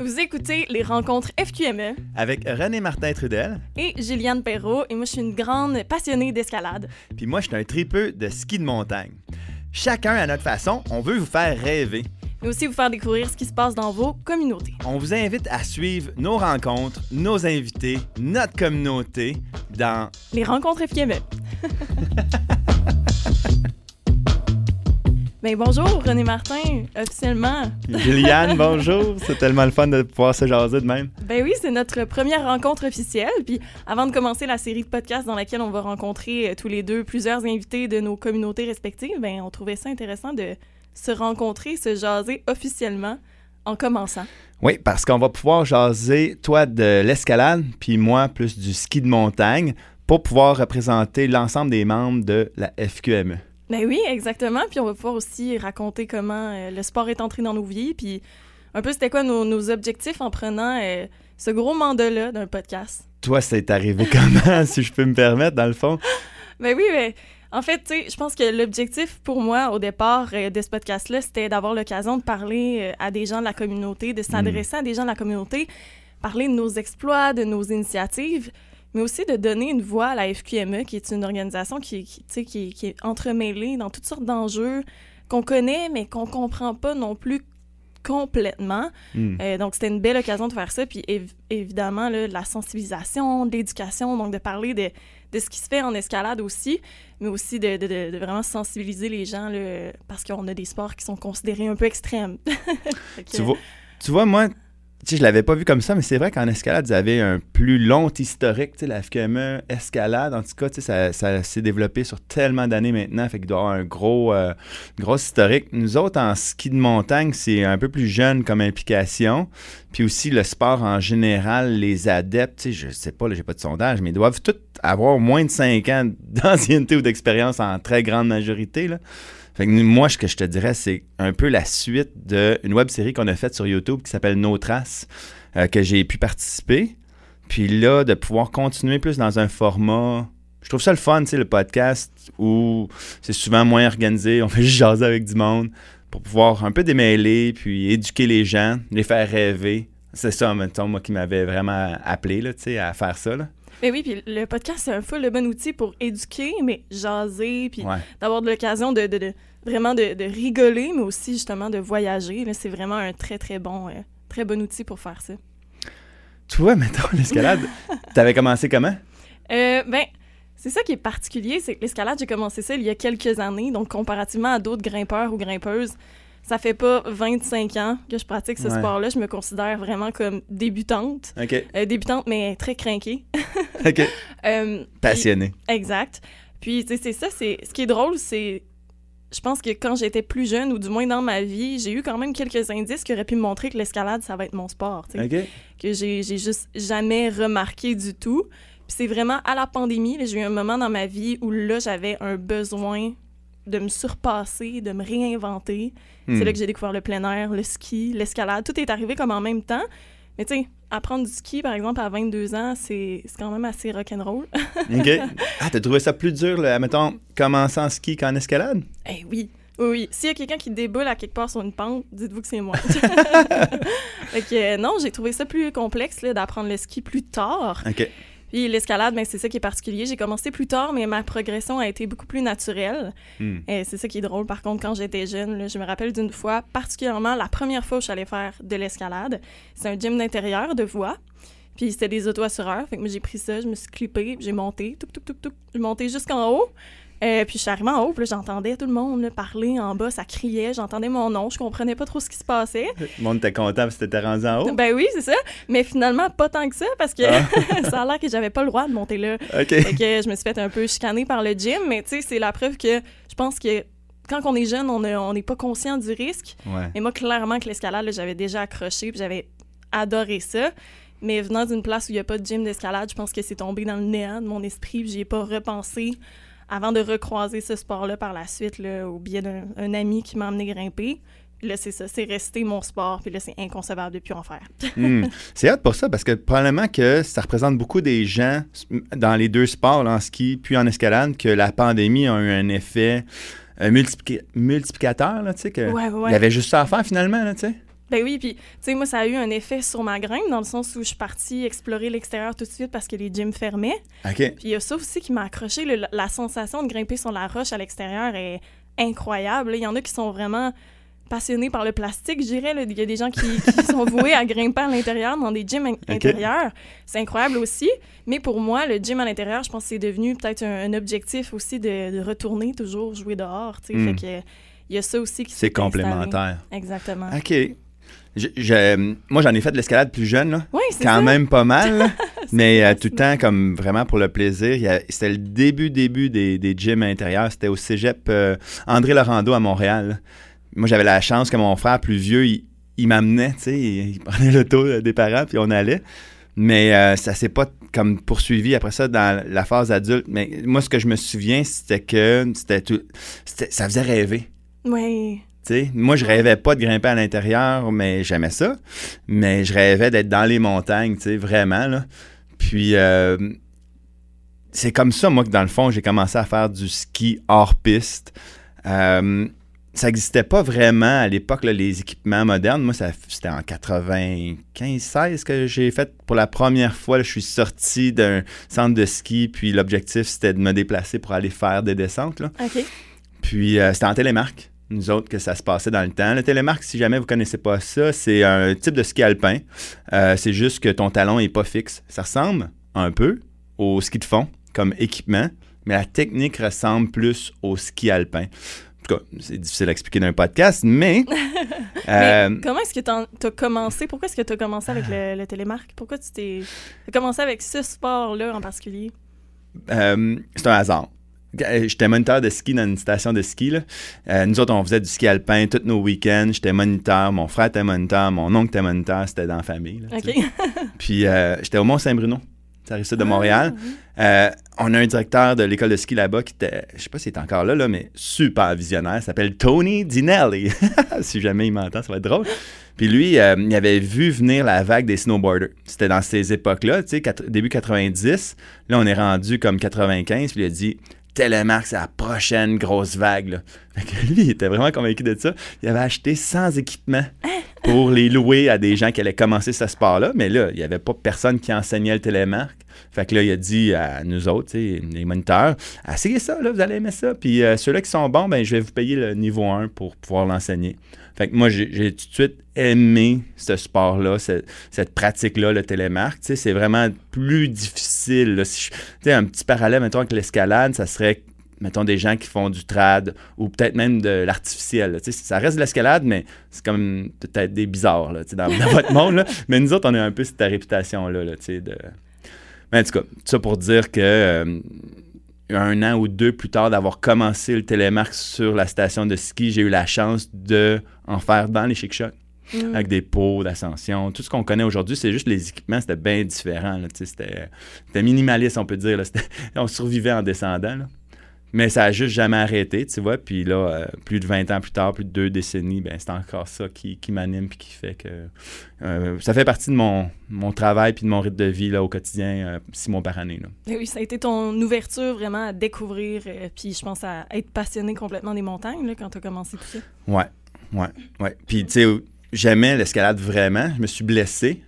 Vous écoutez les rencontres FQME avec René Martin Trudel et Gilliane Perrault. Et moi, je suis une grande passionnée d'escalade. Puis moi, je suis un tripeux de ski de montagne. Chacun à notre façon, on veut vous faire rêver. Mais aussi vous faire découvrir ce qui se passe dans vos communautés. On vous invite à suivre nos rencontres, nos invités, notre communauté dans les rencontres FQME. Ben bonjour René Martin, officiellement. Juliane, bonjour. C'est tellement le fun de pouvoir se jaser de même. Ben oui, c'est notre première rencontre officielle. Puis avant de commencer la série de podcasts dans laquelle on va rencontrer euh, tous les deux plusieurs invités de nos communautés respectives, ben on trouvait ça intéressant de se rencontrer, se jaser officiellement en commençant. Oui, parce qu'on va pouvoir jaser, toi, de l'escalade, puis moi, plus du ski de montagne, pour pouvoir représenter l'ensemble des membres de la FQME. Ben oui, exactement. Puis on va pouvoir aussi raconter comment euh, le sport est entré dans nos vies, puis un peu c'était quoi nos, objectifs en prenant euh, ce gros mandat-là d'un podcast? Toi, c'est arrivé comment, si je peux me permettre, dans le fond? Ben oui, mais en fait, tu sais, je pense que l'objectif pour moi au départ euh, de ce podcast-là, c'était d'avoir l'occasion de parler à des gens de la communauté, de s'adresser hmm. à des gens de la communauté, parler de nos exploits, de nos initiatives mais aussi de donner une voix à la FQME, qui est une organisation qui, qui, qui, qui est entremêlée dans toutes sortes d'enjeux qu'on connaît, mais qu'on comprend pas non plus complètement. Hmm. Euh, donc, c'était une belle occasion de faire ça. Puis, évidemment, là, la sensibilisation, l'éducation, donc de parler de, de, ce qui se fait en escalade aussi, mais aussi de, de, de vraiment sensibiliser les gens là, parce qu'on a des sports qui sont considérés un peu extrêmes. tu, vois, tu vois, moi, tu sais, je l'avais pas vu comme ça, mais c'est vrai qu'en escalade, vous avez un plus long historique. Tu sais, la FQME escalade, en tout cas, tu sais, ça, ça s'est développé sur tellement d'années maintenant, fait qu'il doit avoir un gros, euh, gros historique. Nous autres, en ski de montagne, c'est un peu plus jeune comme implication. Puis aussi, le sport en général, les adeptes, tu sais, je sais pas, j'ai pas de sondage, mais ils doivent tous avoir moins de 5 ans d'ancienneté ou d'expérience en très grande majorité, là. Fait que moi, ce que je te dirais, c'est un peu la suite d'une web série qu'on a faite sur YouTube qui s'appelle Nos Traces, euh, que j'ai pu participer. Puis là, de pouvoir continuer plus dans un format. Je trouve ça le fun, tu sais, le podcast où c'est souvent moins organisé, on fait juste jaser avec du monde pour pouvoir un peu démêler, puis éduquer les gens, les faire rêver. C'est ça, mettons, moi, qui m'avait vraiment appelé, là, à faire ça, là. Mais oui, puis le podcast, c'est un full le bon outil pour éduquer, mais jaser, puis d'avoir de l'occasion de, vraiment de, rigoler, mais aussi justement de voyager. C'est vraiment un très, très bon, euh, très bon outil pour faire ça. Tu vois, mettons, l'escalade, t'avais commencé comment? Euh, ben, c'est ça qui est particulier, c'est que l'escalade, j'ai commencé ça il y a quelques années, donc comparativement à d'autres grimpeurs ou grimpeuses, ça fait pas 25 ans que je pratique ce sport-là. Je me considère vraiment comme débutante. Euh, débutante, mais très craquée. OK. Passionnée. exact. Puis, tu sais, c'est ça, c'est... Ce qui est drôle, c'est je pense que quand j'étais plus jeune, ou du moins dans ma vie, j'ai eu quand même quelques indices qui auraient pu me montrer que l'escalade, ça va être mon sport. Que j'ai juste jamais remarqué du tout. Puis c'est vraiment à la pandémie, j'ai eu un moment dans ma vie où là, j'avais un besoin de me surpasser, de me réinventer. C'est hmm. là que j'ai découvert le plein air, le ski, l'escalade. Tout est arrivé comme en même temps. Mais tu sais, apprendre du ski, par exemple, à 22 ans, c'est quand même assez rock'n'roll. OK. Ah, t'as trouvé ça plus dur, là, mettons, commencer en ski qu'en escalade? Eh oui. Oui, oui. S'il y a quelqu'un qui déboule à quelque part sur une pente, dites-vous que c'est moi. fait que, non, j'ai trouvé ça plus complexe d'apprendre le ski plus tard. OK. Puis l'escalade, ben, c'est ça qui est particulier. J'ai commencé plus tard, mais ma progression a été beaucoup plus naturelle. Hmm. Et c'est ça qui est drôle. Par contre, quand j'étais jeune, je me rappelle d'une fois, particulièrement la première fois où je suis allée faire de l'escalade. C'est un gym d'intérieur de voie. Puis c'était des auto-assureurs. Fait que moi, j'ai pris ça, je me suis clippée, j'ai monté, tout, tout, tout, tout. J'ai monté jusqu'en haut. Euh, puis je suis arrivée en haut, puis j'entendais tout le monde parler en bas, ça criait, j'entendais mon nom, je comprenais pas trop ce qui se passait. Le monde était content parce que t'étais rendu en haut? Ben oui, c'est ça. Mais finalement, pas tant que ça, parce que ah. ça a l'air que j'avais pas le droit de monter là. OK. Fait que je me suis fait un peu chicaner par le gym, mais tu sais, c'est la preuve que je pense que quand on est jeune, on n'est pas conscient du risque. Et moi, clairement, que l'escalade, j'avais déjà accroché, puis j'avais adoré ça. Mais venant d'une place où il n'y a pas de gym d'escalade, je pense que c'est tombé dans le néant de mon esprit, puis j'y ai pas repensé avant de recroiser ce sport-là par la suite, là, au biais d'un ami qui m'a emmené grimper. Là, c'est ça, c'est resté mon sport, puis là, c'est inconcevable de plus en faire. Hmm. C'est hâte pour ça, parce que probablement que ça représente beaucoup des gens dans les deux sports, en ski puis en escalade, que la pandémie a eu un effet multiplicateur, là, tu sais, que il y avait juste ça à faire finalement, là, tu sais. Ben oui, puis tu sais, moi, ça a eu un effet sur ma grimpe, dans le sens où je suis partie explorer l'extérieur tout de suite parce que les gyms fermaient. OK. Puis il y a ça aussi qui m'a accroché. le- la sensation de grimper sur la roche à l'extérieur est incroyable. Il y en a qui sont vraiment passionnés par le plastique, je dirais. Il y a des gens qui, qui sont voués à grimper à l'intérieur dans des gyms in- intérieurs. C'est incroyable aussi. Mais pour moi, le gym à l'intérieur, je pense que c'est devenu peut-être un, un objectif aussi de, de retourner toujours jouer dehors. tu sais. Mm. Fait que il y a ça aussi qui C'est installé. complémentaire. Exactement. OK. Je- je- moi, j'en ai fait de l'escalade plus jeune, là. Oui, c'est quand ça. même pas mal, là. mais euh, tout le temps comme vraiment pour le plaisir. Il y a- C'était le début, début des, des gyms intérieurs. C'était au cégep euh, André Laurando à Montréal. là. Moi, j'avais la chance que mon frère plus vieux, il, il m'amenait, tu sais, il, il prenait l'auto euh, des parents, puis on allait. Mais euh, ça s'est pas comme poursuivi après ça dans la phase adulte. Mais moi, ce que je me souviens, c'était que c'était tout, c'était- ça faisait rêver. Oui. Tu sais, moi, je rêvais pas de grimper à l'intérieur, mais j'aimais ça. Mais je rêvais d'être dans les montagnes, vraiment. Là. Puis, euh, c'est comme ça, moi, que dans le fond, j'ai commencé à faire du ski hors piste. Euh, ça n'existait pas vraiment à l'époque, les équipements modernes. Moi, c'était en 95-16 que j'ai fait pour la première fois. là, je suis sorti d'un centre de ski, puis l'objectif, c'était de me déplacer pour aller faire des descentes. Là. Puis euh, c'était en télémarque, nous autres, que ça se passait dans le temps. Le télémarque, si jamais vous connaissez pas ça, c'est un type de ski alpin. Euh, c'est juste que ton talon est pas fixe. Ça ressemble un peu au ski de fond comme équipement, mais la technique ressemble plus au ski alpin. En tout cas, c'est difficile à expliquer dans un podcast, mais... euh, Mais comment est-ce que tu as commencé? Pourquoi est-ce que tu as commencé avec le, le télémarque? Pourquoi tu t'es commencé avec ce sport-là en particulier? Euh, c'est un hasard. Euh, J'étais moniteur de ski dans une station de ski. là. Euh, nous autres, on faisait du ski alpin tous nos week-ends. J'étais moniteur, mon frère était moniteur, mon oncle était moniteur, c'était dans la famille. là. Puis euh, j'étais au Mont-Saint-Bruno, ça arrive de Montréal. Ah, oui. Euh, on a un directeur de l'école de ski là-bas qui était, je sais pas s'il est encore là, là mais super visionnaire. Il s'appelle Tony Dinelli. si jamais il m'entend, ça va être drôle. Puis lui, il avait vu venir la vague des snowboarders. C'était dans ces époques-là, tu sais, début 90. Là, on est rendu comme 95. Puis il a dit Télémarque, c'est la prochaine grosse vague. Là. Fait que lui, il était vraiment convaincu de ça. Il avait acheté 100 équipements pour les louer à des gens qui allaient commencer ce sport-là. Mais là, il n'y avait pas personne qui enseignait le télémarque. Fait que là, il a dit à nous autres, les moniteurs, essayez ça, là, vous allez aimer ça. Puis euh, ceux-là qui sont bons, ben, je vais vous payer le niveau 1 pour pouvoir l'enseigner. Fait que moi, j'ai tout de suite aimé ce sport-là, ce- cette pratique-là, le télémarque. Tu sais, c'est vraiment plus difficile. là. Si je- tu sais, un petit parallèle, mettons, avec l'escalade, ça serait, mettons, des gens qui font du trad ou peut-être même de l'artificiel. là. Tu sais, ça reste de l'escalade, mais c'est comme peut-être des bizarres là, tu sais, dans, dans votre monde. là. Mais nous autres, on a un peu cette réputation-là, là, tu sais, de... Mais en tout cas, tout ça pour dire que euh, un an ou deux plus tard d'avoir commencé le télémarque sur la station de ski, j'ai eu la chance de en faire dans les chic shots Mm. avec des pots d'ascension. Tout ce qu'on connaît aujourd'hui, c'est juste les équipements, c'était bien différent. C'était minimaliste, on peut dire. là. On survivait en descendant. là. Mais ça a juste jamais arrêté, tu vois. Puis là, euh, plus de 20 ans plus tard, plus de deux décennies, ben, c'est encore ça qui, qui m'anime puis qui fait que... euh, ça fait partie de mon, mon travail puis de mon rythme de vie là, au quotidien, euh, six mois par année. Là. Oui, ça a été ton ouverture vraiment à découvrir, euh, puis je pense à être passionné complètement des montagnes là, quand tu as commencé tout ça. Ouais, ouais, ouais. Puis, tu sais, j'aimais l'escalade vraiment. Je me suis blessé.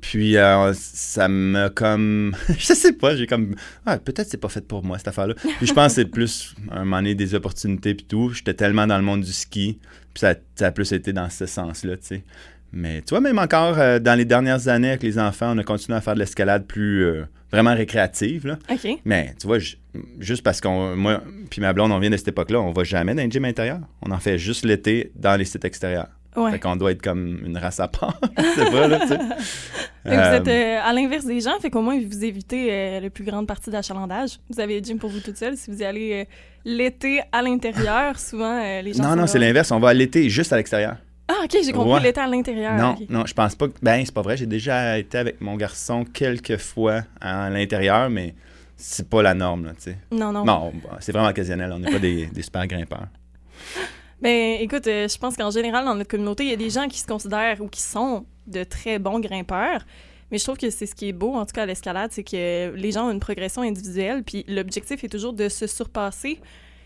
Puis, euh, ça m'a comme. je sais pas, j'ai comme. Ah, peut-être c'est pas fait pour moi, cette affaire-là. Puis, je pense que c'est plus, un moment donné, des opportunités, puis tout. J'étais tellement dans le monde du ski. Puis, ça, ça a plus été dans ce sens-là, tu sais. Mais, tu vois, même encore, euh, dans les dernières années avec les enfants, on a continué à faire de l'escalade plus. euh, vraiment récréative, là. OK. Mais tu vois, ju- juste parce qu'on, moi, puis ma blonde, on vient de cette époque-là, on va jamais dans un gym intérieur. On en fait juste l'été dans les sites extérieurs. Ouais. Fait qu'on doit être comme une race à part. c'est pas, là, tu sais. Vous Euh, êtes euh, à l'inverse des gens, fait qu'au moins vous évitez euh, la plus grande partie d'achalandage. Vous avez le gym pour vous toute seule. Si vous y allez euh, l'été à l'intérieur, souvent euh, les gens. non, non, c'est l'inverse. On va l'été juste à l'extérieur. Ah, ok, j'ai compris Ouais. l'été à l'intérieur. non, ok. non, je pense pas que. Ben, c'est pas vrai. J'ai déjà été avec mon garçon quelques fois à l'intérieur, mais c'est pas la norme, là, tu sais. Non, non. Non, c'est vraiment occasionnel. On n'est pas des, des super grimpeurs. Ben, écoute, euh, je pense qu'en général, dans notre communauté, il y a des gens qui se considèrent ou qui sont de très bons grimpeurs. Mais je trouve que c'est ce qui est beau, en tout cas, à l'escalade, c'est que les gens ont une progression individuelle, puis l'objectif est toujours de se surpasser.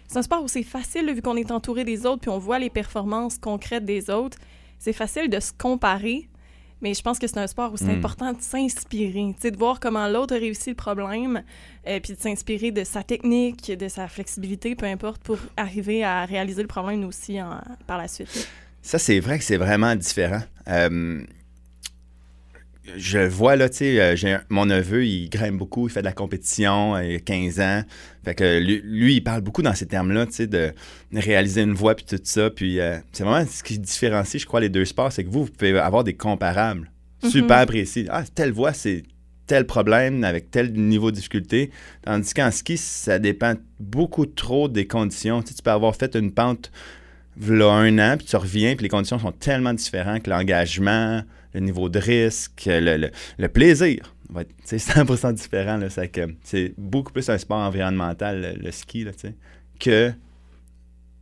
C'est un sport où c'est facile, vu qu'on est entouré des autres, puis on voit les performances concrètes des autres. c'est facile de se comparer, mais je pense que c'est un sport où c'est Mm. important de s'inspirer, tu sais, de voir comment l'autre a réussi le problème, euh, puis de s'inspirer de sa technique, de sa flexibilité, peu importe, pour arriver à réaliser le problème aussi en- par la suite. Ça, c'est vrai que c'est vraiment différent. Euh, je vois, là, tu sais, euh, mon neveu, il grimpe beaucoup, il fait de la compétition, euh, il a 15 ans. Fait que lui, lui, il parle beaucoup dans ces termes-là, tu sais, de réaliser une voie, puis tout ça. Puis euh, c'est vraiment ce qui différencie, je crois, les deux sports, c'est que vous, vous pouvez avoir des comparables super précis. Ah, telle voie, c'est tel problème avec tel niveau de difficulté. Tandis qu'en ski, ça dépend beaucoup trop des conditions. Tu, sais, tu peux avoir fait une pente là un an, puis tu reviens, puis les conditions sont tellement différentes que l'engagement, le niveau de risque, le, le- plaisir va être tu sais, 100% différent. C'est beaucoup plus un sport environnemental, le, ski, là, que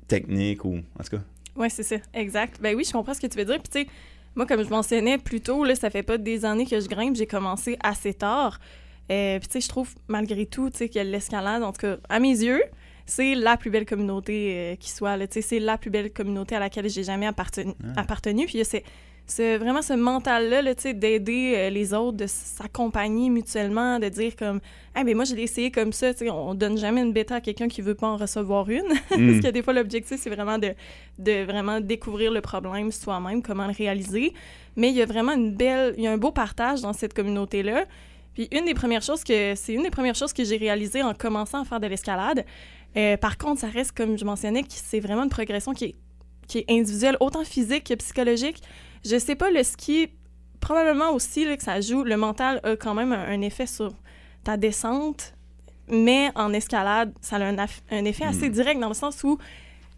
technique ou en tout cas. Oui, c'est ça, exact. Ben oui, je comprends ce que tu veux dire. Puis tu sais, moi, comme je mentionnais plus tôt, là, ça fait pas des années que je grimpe, j'ai commencé assez tard. Euh, puis tu sais, je trouve malgré tout, tu sais, que l'escalade, en tout cas, à mes yeux, c'est la plus belle communauté euh, qui soit. c'est la plus belle communauté à laquelle j'ai jamais appartenu. Ah. appartenu. Puis il y a c'est c'est vraiment ce mental-là, là, d'aider euh, les autres, de s'accompagner mutuellement, de dire comme, ah ben moi, je l'ai essayé comme ça, tu sais, on donne jamais une bêta à quelqu'un qui veut pas en recevoir une. Parce Mm. que des fois, l'objectif, c'est vraiment de, de vraiment découvrir le problème soi-même, comment le réaliser. Mais il y a vraiment une belle, il y a un beau partage dans cette communauté-là. Puis une des premières choses que, c'est une des premières choses que j'ai réalisées en commençant à faire de l'escalade. Euh, par contre, ça reste, comme je mentionnais, que c'est vraiment une progression qui est, qui est individuelle, autant physique que psychologique. Je sais pas, le ski, probablement aussi là, que ça joue, le mental a quand même un, un effet sur ta descente, mais en escalade, ça a un, effet assez Mm. direct dans le sens où,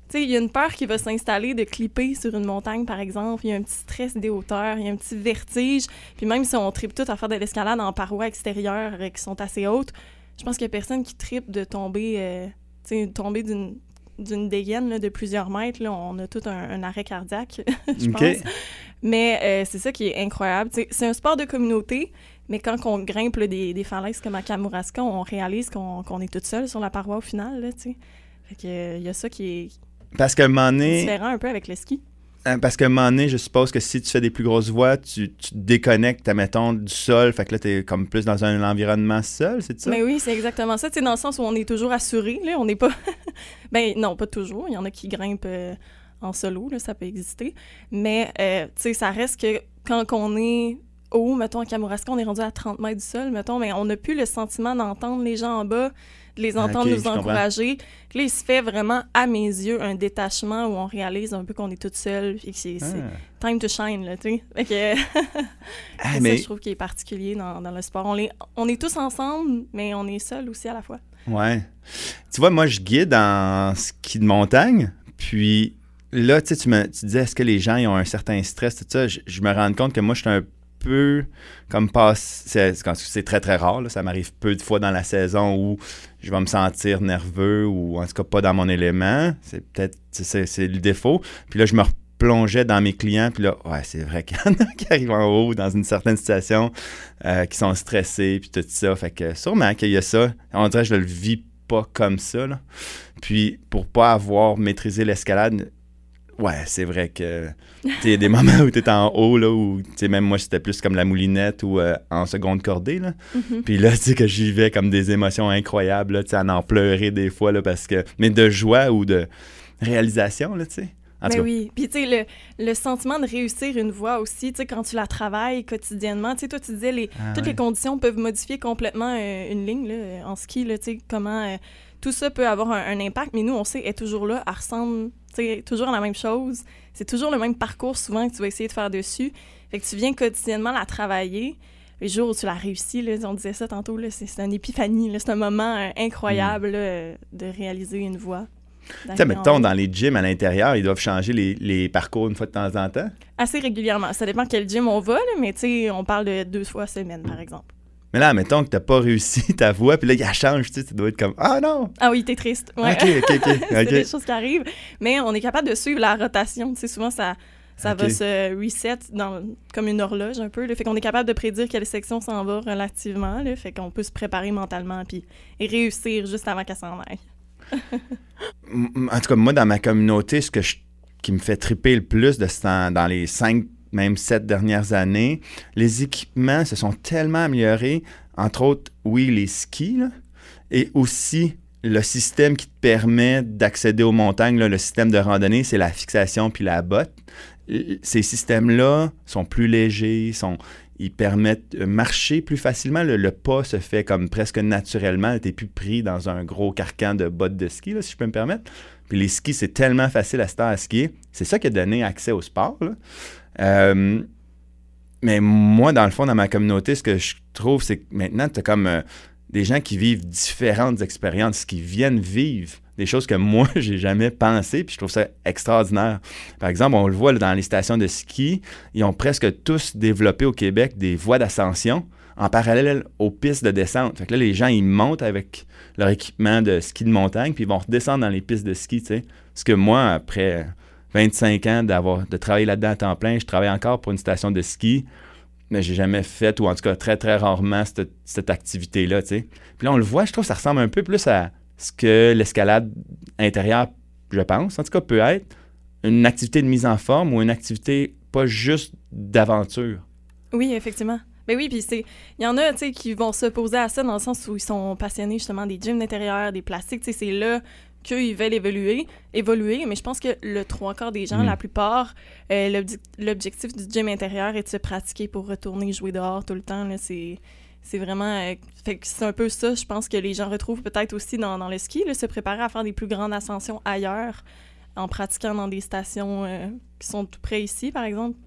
tu sais, il y a une peur qui va s'installer de clipper sur une montagne, par exemple. Il y a un petit stress des hauteurs, il y a un petit vertige. Puis même si on tripe tout à faire de l'escalade en parois extérieures euh, qui sont assez hautes, je pense qu'il y a personne qui tripe de tomber, euh, tomber d'une d'une dégaine là, de plusieurs mètres. Là, on a tout un, un arrêt cardiaque, je pense. Mais euh, c'est ça qui est incroyable. C'est un sport de communauté, mais quand on grimpe là, des, des falaises comme à Kamouraska, on réalise qu'on qu'on est toute seule sur la paroi au final. Là, tu sais. fait que, euh, il y a ça qui est Parce différent un peu avec le ski. Euh, Parce qu'à un moment donné, je suppose que si tu fais des plus grosses voies, tu, tu te déconnectes, mettons, du sol. Fait que là, t'es comme plus dans un environnement seul, c'est ça? Mais oui, c'est exactement ça. Tu dans le sens où on est toujours assuré. Là, on n'est pas. ben non, pas toujours. Il y en a qui grimpent euh, en solo, là, ça peut exister. Mais euh, tu sais, ça reste que quand on est haut, mettons à Kamouraska, on est rendu à 30 mètres du sol, mettons, mais on n'a plus le sentiment d'entendre les gens en bas, de les Ah, entendre nous encourager. Là, il se fait vraiment, à mes yeux, un détachement où on réalise un peu qu'on est toute seule. Puis que c'est Ah. time to shine, là, tu sais. Que. Ah, mais ça, je trouve, qui est particulier dans, dans le sport. On, les, on est tous ensemble, mais on est seuls aussi à la fois. Ouais. Tu vois, moi, je guide en ski de montagne, puis là, tu sais, tu me tu disais, est-ce que les gens ils ont un certain stress, tout ça? Je, je me rends compte que moi, je suis un peu comme passe. C'est très, très rare, là, ça m'arrive peu de fois dans la saison où je vais me sentir nerveux ou en tout cas pas dans mon élément. C'est peut-être, c'est le défaut. Puis là, je me replongeais dans mes clients, puis là, ouais, c'est vrai qu'il y en a qui arrivent en haut dans une certaine situation, euh, qui sont stressés, puis tout ça. Fait que sûrement qu'il y a ça. On dirait que je le vis pas comme ça, là. Puis pour pas avoir maîtrisé l'escalade, ouais, c'est vrai que il y a des moments où tu es en haut, là, où, même moi, c'était plus comme la moulinette ou euh, en seconde cordée, là. Mhm. Puis là, tu sais, que j'y vais comme des émotions incroyables, là, tu sais, à en pleurer des fois, là, parce que... Mais de joie ou de réalisation, là, tu sais. En tout Mais cas, oui. Puis, tu sais, le, le sentiment de réussir une voie aussi, tu sais, quand tu la travailles quotidiennement, tu sais, toi, tu disais, les, Ah, toutes ouais. les conditions peuvent modifier complètement euh, une ligne, là, en ski, là, tu sais, comment euh, tout ça peut avoir un, un impact, mais nous, on sait, elle est toujours là, elle ressemble, toujours la même chose. C'est toujours le même parcours, souvent, que tu vas essayer de faire dessus. Fait que tu viens quotidiennement la travailler. Les jours où tu l'as réussi, là, on disait ça tantôt, là, c'est une épiphanie, là, c'est un moment euh, incroyable là, euh, de réaliser une voie. tu mettons, dans les gyms à l'intérieur, ils doivent changer les, les parcours une fois de temps en temps? Assez régulièrement. Ça dépend quel gym on va, là, mais tu sais, on parle de deux fois semaine, par exemple. Mais là, mettons que t'as pas réussi ta voix, puis là, il change, tu sais, tu dois être comme « Ah non! Ah oui, t'es triste. Ouais. OK, OK, OK. c'est des choses qui arrivent. Mais on est capable de suivre la rotation. Tu sais, souvent, ça, ça va se reset dans, comme une horloge un peu. Là. Fait qu'on est capable de prédire quelle section s'en va relativement. Là. Fait qu'on peut se préparer mentalement puis, et réussir juste avant qu'elle s'en aille. En tout cas, moi, dans ma communauté, ce que je qui me fait triper le plus de dans les cinq, même sept dernières années. Les équipements se sont tellement améliorés, entre autres, oui, les skis, et aussi le système qui te permet d'accéder aux montagnes, le système de randonnée, c'est la fixation puis la botte. Ces systèmes-là sont plus légers, ils permettent de marcher plus facilement. Le, pas se fait comme presque naturellement. Tu n'es plus pris dans un gros carcan de bottes de ski, si je peux me permettre. Puis les skis, c'est tellement facile à se à skier. C'est ça qui a donné accès au sport. Euh, mais moi, dans le fond, dans ma communauté, ce que je trouve, c'est que maintenant, tu as comme euh, des gens qui vivent différentes expériences, qui viennent vivre des choses que moi, j'ai jamais pensé, puis je trouve ça extraordinaire. Par exemple, on le voit dans les stations de ski, ils ont presque tous développé au Québec des voies d'ascension en parallèle aux pistes de descente. Fait que là, les gens, ils montent avec leur équipement de ski de montagne, puis ils vont redescendre dans les pistes de ski, tu sais. Parce que moi, après 25 ans d'avoir de travailler là-dedans à temps plein, je travaille encore pour une station de ski, mais j'ai jamais fait, ou en tout cas très, très rarement, cette, activité-là. Puis là, on le voit, je trouve que ça ressemble un peu plus à ce que l'escalade intérieure, je pense, en tout cas, peut être une activité de mise en forme ou une activité pas juste d'aventure. Oui, effectivement. Mais oui, puis c'est. Il y en a, qui vont s'opposer à ça dans le sens où ils sont passionnés justement des gyms d'intérieur, des plastiques, c'est là qu'ils veulent évoluer, évoluer, mais je pense que le trois quarts des gens, Mm. la plupart, euh, l'obje- l'objectif du gym intérieur est de se pratiquer pour retourner jouer dehors tout le temps, c'est... C'est vraiment... euh, fait que c'est un peu ça, je pense que les gens retrouvent peut-être aussi dans, dans le ski, là, se préparer à faire des plus grandes ascensions ailleurs, en pratiquant dans des stations euh, qui sont tout près ici, par exemple.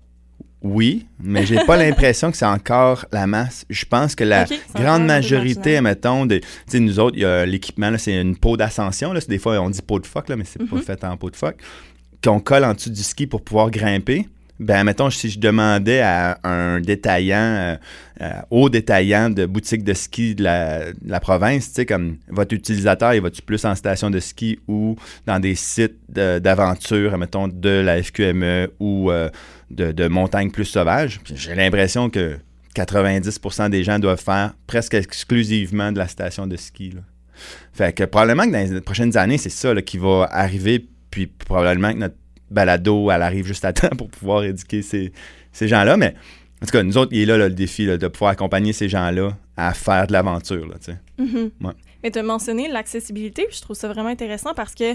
Oui, mais j'ai pas l'impression que c'est encore la masse. Je pense que la grande majorité, mettons, de, tu sais, nous autres, il y a l'équipement, c'est une peau d'ascension. Là, des fois, on dit peau de phoque, là, mais c'est pas Mhm. fait en peau de phoque, qu'on colle en dessous du ski pour pouvoir grimper. Ben, mettons, si je demandais à un détaillant, euh, euh, détaillant de boutique de ski de la, province, tu sais, comme votre utilisateur, il va-tu plus en station de ski ou dans des sites d'aventure, mettons, de la FQME ou euh, de, de montagne plus sauvage? Puis J'ai l'impression que 90% des gens doivent faire presque exclusivement de la station de ski. Fait que probablement que dans les prochaines années, c'est ça qui va arriver, puis probablement que notre balado, elle arrive juste à temps pour pouvoir éduquer ces, ces gens-là. Mais en tout cas, nous autres, il est là, là, le défi là, de pouvoir accompagner ces gens-là à faire de l'aventure. là. Mhm. Ouais. Mais tu as mentionné l'accessibilité, puis je trouve ça vraiment intéressant parce que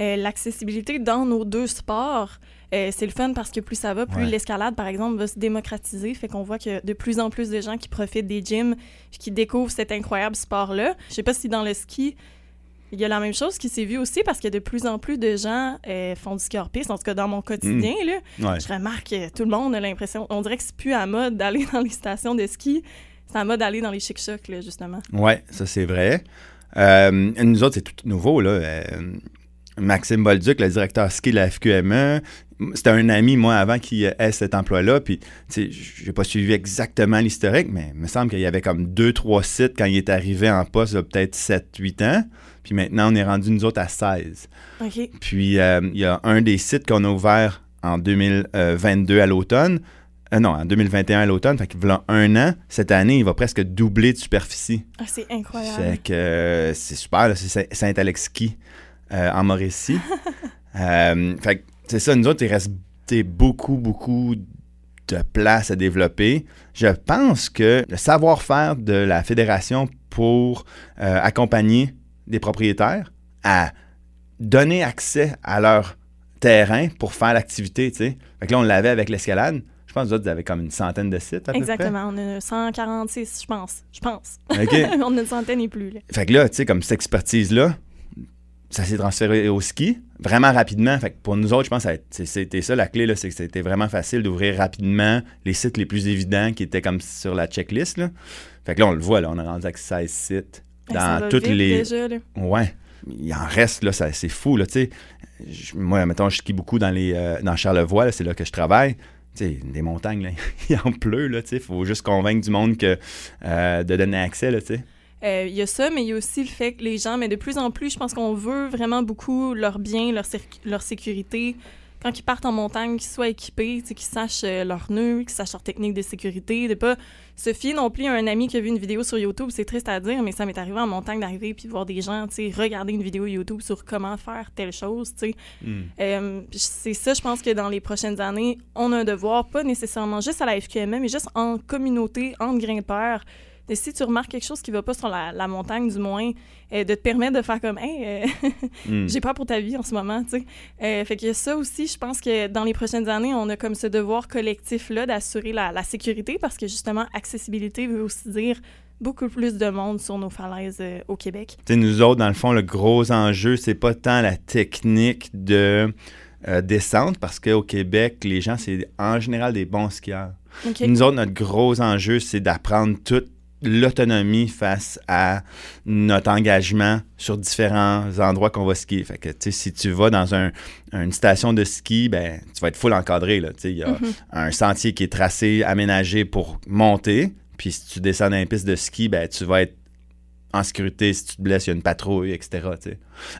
euh, l'accessibilité dans nos deux sports, euh, c'est le fun parce que plus ça va, plus Ouais. l'escalade, par exemple, va se démocratiser. Fait qu'on voit que de plus en plus de gens qui profitent des gyms, qui découvrent cet incroyable sport-là. Je sais pas si dans le ski, il y a la même chose qui s'est vu aussi parce que de plus en plus de gens euh, font du ski. En tout cas, dans mon quotidien, là, Ouais. je remarque que tout le monde a l'impression, on dirait que c'est plus à mode d'aller dans les stations de ski, c'est à mode d'aller dans les chic-chocs, là, justement. Ouais, ça c'est vrai. Euh, nous autres, c'est tout nouveau. Là. Euh, Maxime Bolduc, le directeur ski de la FQME, c'était un ami, moi, avant qui ait cet emploi-là. Puis, tu sais, j'ai pas suivi exactement l'historique, mais il me semble qu'il y avait comme deux, trois sites quand il est arrivé en poste, il y a peut-être 7, 8 ans. Puis maintenant, on est rendu, nous autres, à 16. OK. Puis, euh, il y a un des sites qu'on a ouvert en 2022 à l'automne. Euh, non, en 2021 à l'automne. Fait qu'il a un an. Cette année, il va presque doubler de superficie. Ah, c'est incroyable. Fait que euh, c'est super, c'est Saint- Saint-Alexis en Mauricie. Fait que c'est ça, nous autres, il reste beaucoup, beaucoup de place à développer. Je pense que le savoir-faire de la fédération pour euh, accompagner des propriétaires à donner accès à leur terrain pour faire l'activité, tu sais. Fait que là, on l'avait avec l'escalade. Je pense que vous autres, vous avez comme une centaine de sites à peu près. Exactement. On a 146, je pense. Je pense. On a une centaine et plus. Là. Fait que là, tu sais, comme cette expertise-là, ça s'est transféré au ski vraiment rapidement. Fait que pour nous autres, je pense que c'était ça la clé, c'est que c'était vraiment facile d'ouvrir rapidement les sites les plus évidents qui étaient comme sur la checklist. Là. Fait que là, on le voit, là, on a rendu avec 16 sites Ben, ça dans va toutes vite les. déjà, là. Ouais. Il en reste, là, ça- c'est fou, là, tu sais. Moi, mettons, je skie beaucoup dans, les, euh, dans Charlevoix, c'est là que je travaille. Tu sais, des montagnes, là, il en pleut, là, tu sais. Il faut juste convaincre du monde que, euh, de donner accès, là, tu sais. Euh, Il y a ça, mais il y a aussi le fait que les gens, mais de plus en plus, je pense qu'on veut vraiment beaucoup leur bien, leur, leur sécurité. Quand ils partent en montagne, qu'ils soient équipés, qu'ils sachent euh, leurs nœuds, qu'ils sachent leurs techniques de sécurité, de pas se fier non plus à un ami qui a vu une vidéo sur YouTube. C'est triste à dire, mais ça m'est arrivé en montagne d'arriver puis voir des gens, regarder une vidéo YouTube sur comment faire telle chose. Euh, c'est ça, je pense que dans les prochaines années, on a un devoir, pas nécessairement juste à la FQMM, mais juste en communauté, entre grimpeurs, si tu remarques quelque chose qui va pas sur la, montagne, du moins, euh, de te permettre de faire comme, hey, euh, Hmm. j'ai peur pour ta vie en ce moment, tu sais. Euh, fait que ça aussi, je pense que dans les prochaines années, on a comme ce devoir collectif-là d'assurer la, la sécurité parce que justement, accessibilité veut aussi dire beaucoup plus de monde sur nos falaises euh, au Québec. Tu sais, nous autres, dans le fond, le gros enjeu, c'est pas tant la technique de euh, descente, parce qu'au Québec, les gens, c'est en général des bons skieurs. Nous autres, notre gros enjeu, c'est d'apprendre toute l'autonomie face à notre engagement sur différents endroits qu'on va skier. Fait que, si tu vas dans un- une station de ski, ben, tu vas être full encadré, il y a Mhm. un sentier qui est tracé, aménagé pour monter. Puis si tu descends dans une piste de ski, ben, tu vas être en sécurité. Si tu te blesses, il y a une patrouille, etc.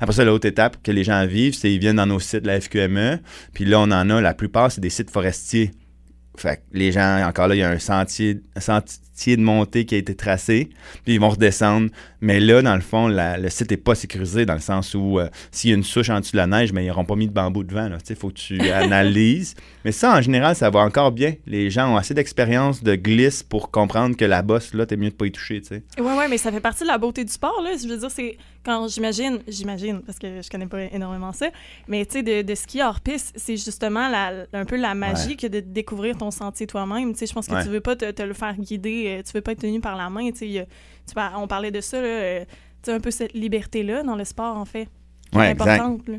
Après ça, l'autre étape que les gens vivent, c'est qu'ils viennent dans nos sites de la FQME. Puis là, on en a, la plupart, c'est des sites forestiers. Fait que les gens, encore là, il y a un sentier, un sentier de montée qui a été tracé, puis ils vont redescendre. Mais là, dans le fond, la- le site n'est pas sécurisé dans le sens où euh, s'il y a une souche en dessous de la neige, mais ils n'auront pas mis de bambou devant. Il faut que tu analyses. mais ça, en général, ça va encore bien. Les gens ont assez d'expérience de glisse pour comprendre que la bosse, là, t'es mieux de pas y toucher. Ouais, ouais, mais ça fait partie de la beauté du sport, là. Je veux dire, c'est quand j'imagine, j'imagine, parce que je connais pas énormément ça, mais tu sais, de, de skier hors piste, c'est justement la, un peu la magie Ouais. que de découvrir ton sentier toi-même. Je pense que Ouais. tu veux pas te, te le faire guider, euh, tu veux pas être tenu par la main, tu sais. on parlait de ça, là, euh, tu sais, un peu cette liberté-là dans le sport, en fait. est Ouais, exact. importante, là.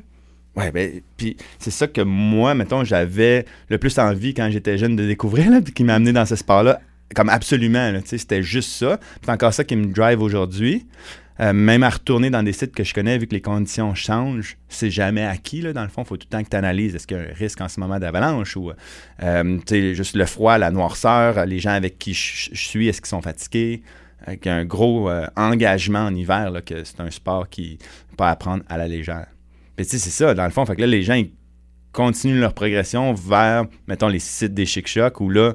Ouais, ben, puis c'est ça que moi, mettons, j'avais le plus envie quand j'étais jeune de découvrir, là, puis qui m'a amené dans ce sport-là, comme absolument, tu sais, c'était juste ça. C'est encore ça qui me drive aujourd'hui. Euh, même à retourner dans des sites que je connais, vu que les conditions changent, c'est jamais acquis, là, dans le fond. Il faut tout le temps que tu analyses est-ce qu'il y a un risque en ce moment d'avalanche ou, euh, juste le froid, la noirceur, les gens avec qui je suis, est-ce qu'ils sont fatigués? Avec un gros euh, engagement en hiver, que c'est un sport qui peut pas à la légère. Puis tu sais, c'est ça, dans le fond. Fait que là, les gens, continuent leur progression vers, mettons, les sites des Chic Chocs où là,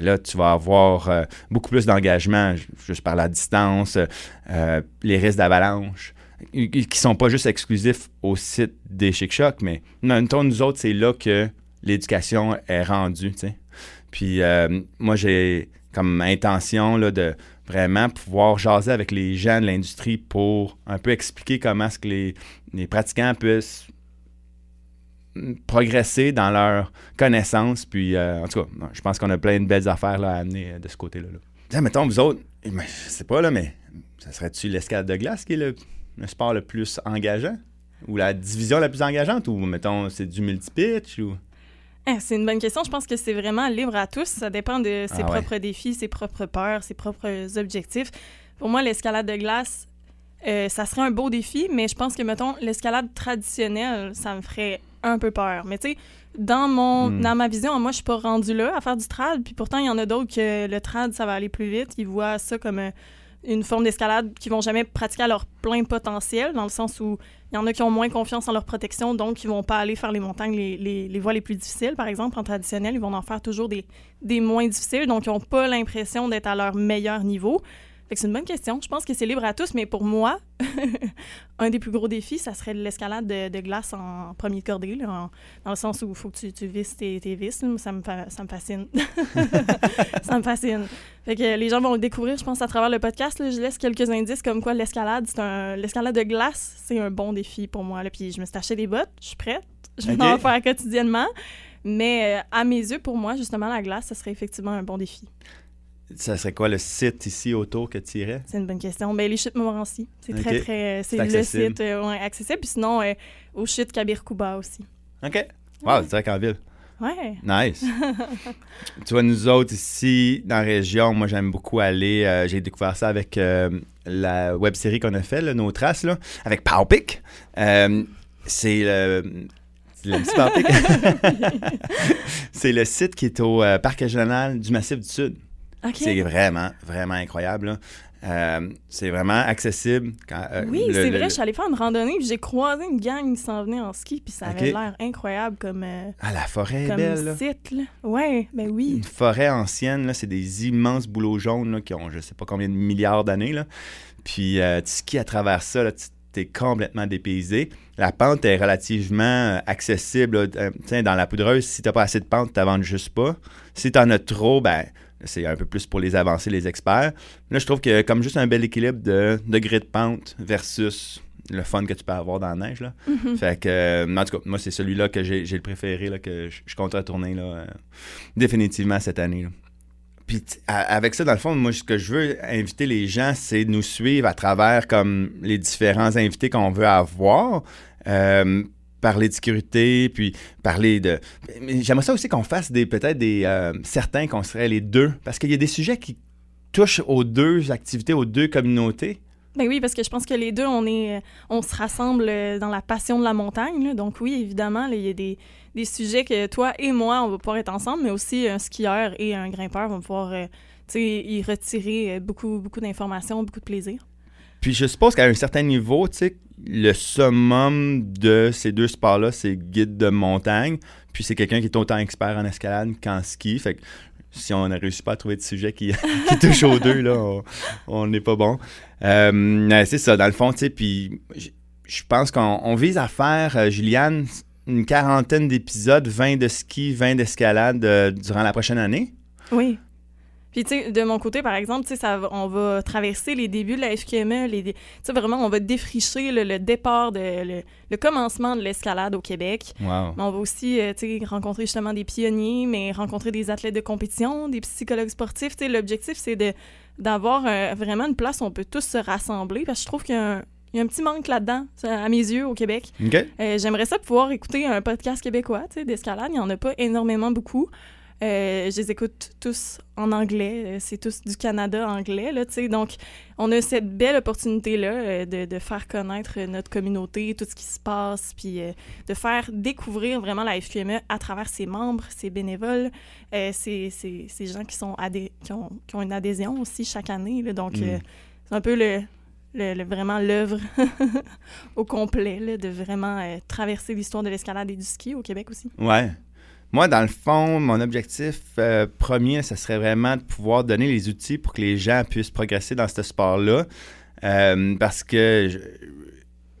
là, tu vas avoir euh, beaucoup plus d'engagement ju- juste par la distance, euh, euh, les risques d'avalanche, qui qui sont pas juste exclusifs au site des Chic Chocs, mais mettons, nous autres, c'est là que l'éducation est rendue. Puis moi, j'ai comme intention là, de vraiment pouvoir jaser avec les gens de l'industrie pour un peu expliquer comment est-ce que les, les pratiquants puissent progresser dans leurs connaissances. Puis, euh, en tout cas, je pense qu'on a plein de belles affaires là, à amener euh, de ce côté-là. Là. Tiens, mettons, vous autres, eh je sais pas, là, mais ça serait-tu l'escalade de glace qui est le, le sport le plus engageant? Ou la division la plus engageante? Ou, mettons, c'est du multi-pitch? Ou... Ah, c'est une bonne question. Je pense que c'est vraiment libre à tous. Ça dépend de ses Ah ouais. propres défis, ses propres peurs, ses propres objectifs. Pour moi, l'escalade de glace, euh, ça serait un beau défi, mais je pense que, mettons, l'escalade traditionnelle, ça me ferait un peu peur. Mais tu sais, dans, mon, Hmm. dans ma vision, moi, je suis pas rendue là à faire du trad, puis pourtant, il y en a d'autres que le trad, ça va aller plus vite. Ils voient ça comme euh, une forme d'escalade qu'ils vont jamais pratiquer à leur plein potentiel, dans le sens où il y en a qui ont moins confiance en leur protection, donc ils vont pas aller faire les montagnes, les, les, les voies les plus difficiles, par exemple. En traditionnel, ils vont en faire toujours des, des moins difficiles, donc ils n'ont pas l'impression d'être à leur meilleur niveau. C'est une bonne question. Je pense que c'est libre à tous, mais pour moi, un des plus gros défis, ça serait l'escalade de, de glace en premier de cordée, là, en- dans le sens où il faut que tu, tu visses tes, tes vis. Ça me, fa- ça me fascine. ça me fascine. Fait que les gens vont le découvrir, je pense, à travers le podcast. là. Je laisse quelques indices comme quoi l'escalade, c'est un... l'escalade de glace, c'est un bon défi pour moi. Là. Puis je me suis acheté des bottes, je suis prête. Je vais en faire quotidiennement. Mais euh, à mes yeux, pour moi, justement, la glace, ce serait effectivement un bon défi. Ça serait quoi le site ici autour que tu irais? C'est une bonne question. Ben, les chutes Montmorency, c'est très, très... C'est C'est le site euh, ouais, accessible. Puis sinon, euh, aux chutes Kabir-Kuba aussi. OK. Wow, c'est vrai qu'en ville. Ouais. Nice. tu vois, nous autres ici, dans la région, moi, j'aime beaucoup aller. euh, J'ai découvert ça avec euh, la web série qu'on a fait, là, Nos Traces, là, avec Powpic. Euh, c'est le. c'est le site qui est au euh, Parc régional du Massif du Sud. C'est vraiment, vraiment incroyable. là. Euh, c'est vraiment accessible. Quand, euh, Oui, c'est le- vrai, je suis allée faire une randonnée, j'ai croisé une gang qui s'en venait en ski, puis ça avait l'air incroyable comme, euh, Ah, la forêt est comme belle. site. Là. Ouais, ben oui. Une forêt ancienne, là, c'est des immenses bouleaux jaunes là, qui ont je sais pas combien de milliards d'années. là. Puis euh, tu skis à travers ça, là, tu es complètement dépaysé. La pente est relativement accessible. là. Dans la poudreuse, si t'as pas assez de pente, t'avances juste pas. Si t'en as trop, ben c'est un peu plus pour les avancés, les experts. Là, je trouve que comme juste un bel équilibre de degré de pente versus le fun que tu peux avoir dans la neige. Là. Mhm. Fait que, euh, en tout cas, moi, c'est celui-là que j'ai le préféré, là, que je, je compte retourner là, euh, définitivement cette année. là. Puis avec ça, dans le fond, moi, ce que je veux inviter les gens, c'est de nous suivre à travers comme les différents invités qu'on veut avoir. Euh, parler de sécurité, puis parler de... J'aimerais ça aussi qu'on fasse des peut-être des... euh, certains qu'on serait les deux, parce qu'il y a des sujets qui touchent aux deux activités, aux deux communautés. Ben oui, parce que je pense que les deux, on on se rassemble euh, dans la passion de la montagne. Donc oui, évidemment, il y a des, sujets que toi et moi, on va pouvoir être ensemble, mais aussi un skieur et un grimpeur vont pouvoir euh, y retirer beaucoup, beaucoup d'informations, beaucoup de plaisir. Puis je suppose qu'à un certain niveau, tu sais, le summum de ces deux sports-là, c'est guide de montagne. Puis c'est quelqu'un qui est autant expert en escalade qu'en ski. Fait que si on n'a réussi pas à trouver de sujet qui, touche aux deux, là, on- n'est pas bon. Euh, c'est ça, dans le fond, tu sais, puis je- pense qu'on on vise à faire, euh, Juliane, une quarantaine d'épisodes, 20 de ski, 20 d'escalade euh, durant la prochaine année. Oui. Puis, tu sais, de mon côté, par exemple, tu sais, on va traverser les débuts de la FQME, les, tu sais, vraiment, on va défricher le, le départ, de, le, le commencement de l'escalade au Québec. Wow. Mais on va aussi euh, tu sais, rencontrer justement des pionniers, mais rencontrer des athlètes de compétition, des psychologues sportifs. Tu sais, L'objectif, c'est de d'avoir euh, vraiment une place où on peut tous se rassembler, parce que je trouve qu'il y a un, il y a un petit manque là-dedans, à mes yeux, au Québec. Euh, J'aimerais ça pouvoir écouter un podcast québécois d'escalade. Il n'y en a pas énormément beaucoup. Euh, je les écoute tous en anglais. Euh, C'est tous du Canada anglais. Là, tu sais. Donc, on a cette belle opportunité-là euh, de, de faire connaître notre communauté, tout ce qui se passe, puis euh, de faire découvrir vraiment la FQME à travers ses membres, ses bénévoles, euh, ces, ces- ces gens qui, sont adhé- qui, ont, qui ont une adhésion aussi chaque année. là. donc, Mm. c'est un peu le, le- le- vraiment l'œuvre au complet là, de vraiment euh, traverser l'histoire de l'escalade et du ski au Québec aussi. Ouais. Moi, dans le fond, mon objectif euh, premier, ce serait vraiment de pouvoir donner les outils pour que les gens puissent progresser dans ce sport-là. Euh, parce que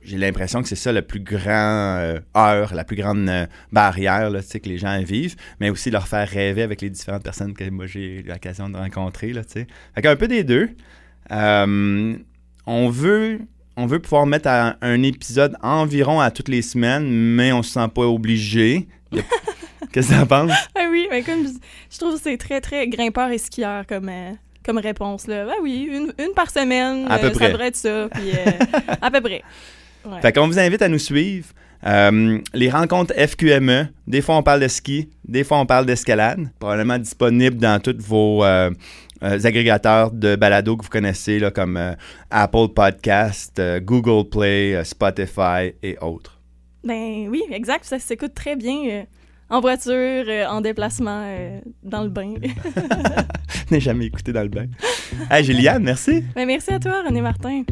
j'ai l'impression que c'est ça le plus grand euh, heure, la plus grande barrière là, que les gens vivent, mais aussi leur faire rêver avec les différentes personnes que moi j'ai eu l'occasion de rencontrer. Là, fait qu'un peu des deux. On veut on pouvoir mettre un épisode environ à toutes les semaines, mais on se sent pas obligé. Qu'est-ce que tu en penses? Ah oui, mais comme je, trouve que c'est très, très grimpeur et skieur comme, euh, comme réponse. Là. Ben oui, une, une par semaine, À peu euh, près. ça devrait être ça. Puis, euh, à peu près. Ouais. Fait qu'on vous invite à nous suivre. Les rencontres FQME, des fois on parle de ski, des fois on parle d'escalade, probablement disponible dans tous vos euh, agrégateurs de balado que vous connaissez, là, comme euh, Apple Podcast, euh, Google Play, Spotify et autres. Ben oui, exact. Ça s'écoute très bien en voiture, euh, en déplacement, euh, dans le bain. N'ai jamais écouté dans le bain. Hey, Juliane, merci. ben, merci à toi, René Martin.